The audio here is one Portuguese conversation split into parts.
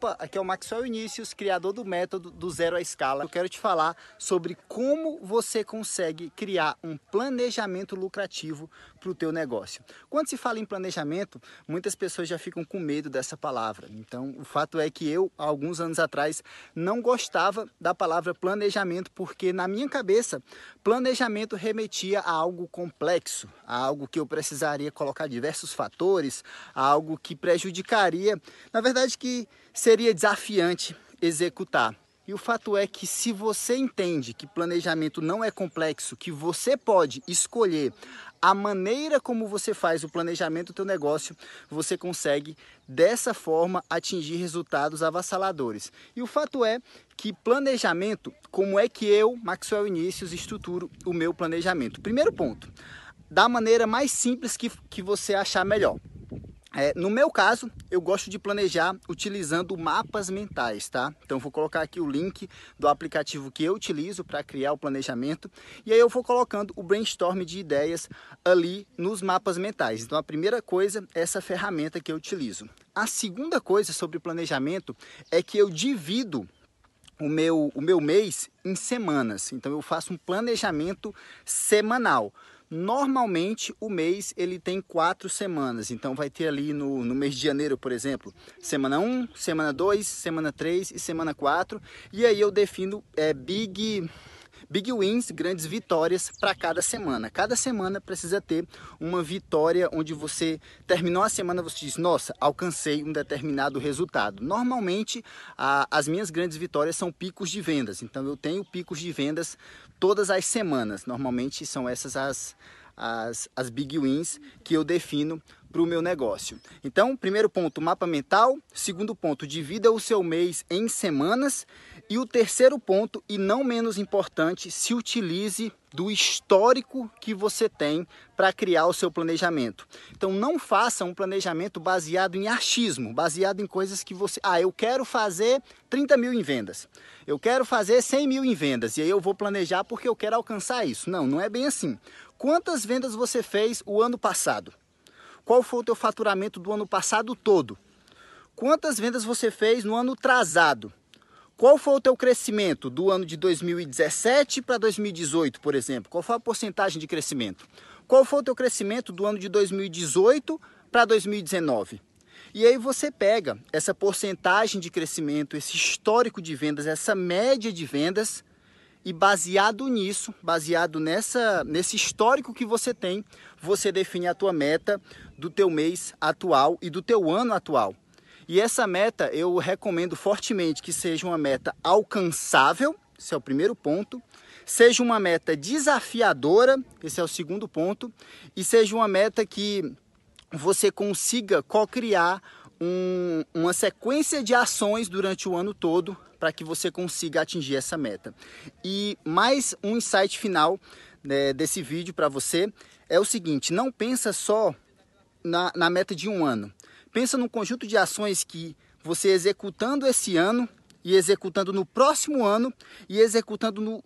Opa, aqui é o Maxwell Inícios, criador do método do zero à escala. Eu quero te falar sobre como você consegue criar um planejamento lucrativo para o teu negócio. Quando se fala em planejamento, muitas pessoas já ficam com medo dessa palavra. Então, o fato é que eu, alguns anos atrás, não gostava da palavra planejamento porque na minha cabeça, planejamento remetia a algo complexo, a algo que eu precisaria colocar diversos fatores, a algo que prejudicaria, na verdade que seria desafiante executar. E o fato é que se você entende que planejamento não é complexo, que você pode escolher a maneira como você faz o planejamento do teu negócio, você consegue dessa forma atingir resultados avassaladores. E o fato é que planejamento, como é que eu, Maxwell Inícios, estruturo o meu planejamento? Primeiro ponto, da maneira mais simples que, que você achar melhor. É, no meu caso, eu gosto de planejar utilizando mapas mentais, tá? Então vou colocar aqui o link do aplicativo que eu utilizo para criar o planejamento e aí eu vou colocando o brainstorm de ideias ali nos mapas mentais. Então a primeira coisa é essa ferramenta que eu utilizo. A segunda coisa sobre planejamento é que eu divido o meu, o meu mês em semanas. Então eu faço um planejamento semanal. Normalmente o mês ele tem quatro semanas, então vai ter ali no, no mês de janeiro, por exemplo, semana 1, semana 2, semana 3 e semana 4. E aí eu defino é, big big wins, grandes vitórias para cada semana. Cada semana precisa ter uma vitória onde você terminou a semana, você diz, nossa, alcancei um determinado resultado. Normalmente, a, as minhas grandes vitórias são picos de vendas. Então, eu tenho picos de vendas todas as semanas. Normalmente, são essas as, as, as big wins que eu defino para o meu negócio. Então, primeiro ponto, mapa mental. Segundo ponto, divida o seu mês em semanas. E o terceiro ponto, e não menos importante, se utilize do histórico que você tem para criar o seu planejamento. Então não faça um planejamento baseado em achismo, baseado em coisas que você... Ah, eu quero fazer 30 mil em vendas. Eu quero fazer 100 mil em vendas. E aí eu vou planejar porque eu quero alcançar isso. Não, não é bem assim. Quantas vendas você fez o ano passado? Qual foi o teu faturamento do ano passado todo? Quantas vendas você fez no ano atrasado? Qual foi o teu crescimento do ano de 2017 para 2018, por exemplo? Qual foi a porcentagem de crescimento? Qual foi o teu crescimento do ano de 2018 para 2019? E aí você pega essa porcentagem de crescimento, esse histórico de vendas, essa média de vendas e baseado nisso, baseado nessa nesse histórico que você tem, você define a tua meta do teu mês atual e do teu ano atual. E essa meta eu recomendo fortemente que seja uma meta alcançável, esse é o primeiro ponto, seja uma meta desafiadora, esse é o segundo ponto, e seja uma meta que você consiga co-criar um, uma sequência de ações durante o ano todo para que você consiga atingir essa meta. E mais um insight final né, desse vídeo para você é o seguinte: não pensa só na, na meta de um ano. Pensa num conjunto de ações que você executando esse ano e executando no próximo ano e executando no,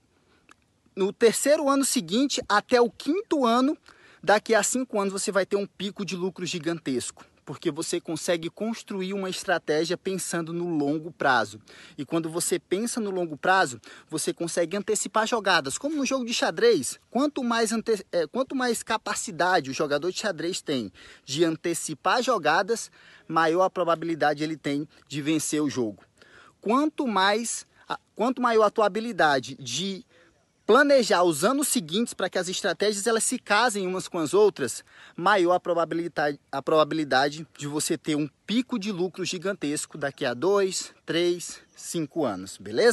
no terceiro ano seguinte até o quinto ano, daqui a cinco anos você vai ter um pico de lucro gigantesco porque você consegue construir uma estratégia pensando no longo prazo. E quando você pensa no longo prazo, você consegue antecipar jogadas. Como no jogo de xadrez, quanto mais, ante... é, quanto mais capacidade o jogador de xadrez tem de antecipar jogadas, maior a probabilidade ele tem de vencer o jogo. Quanto mais, quanto maior a tua habilidade de planejar os anos seguintes para que as estratégias elas se casem umas com as outras, maior a probabilidade, a probabilidade de você ter um pico de lucro gigantesco daqui a dois, três, cinco anos, beleza?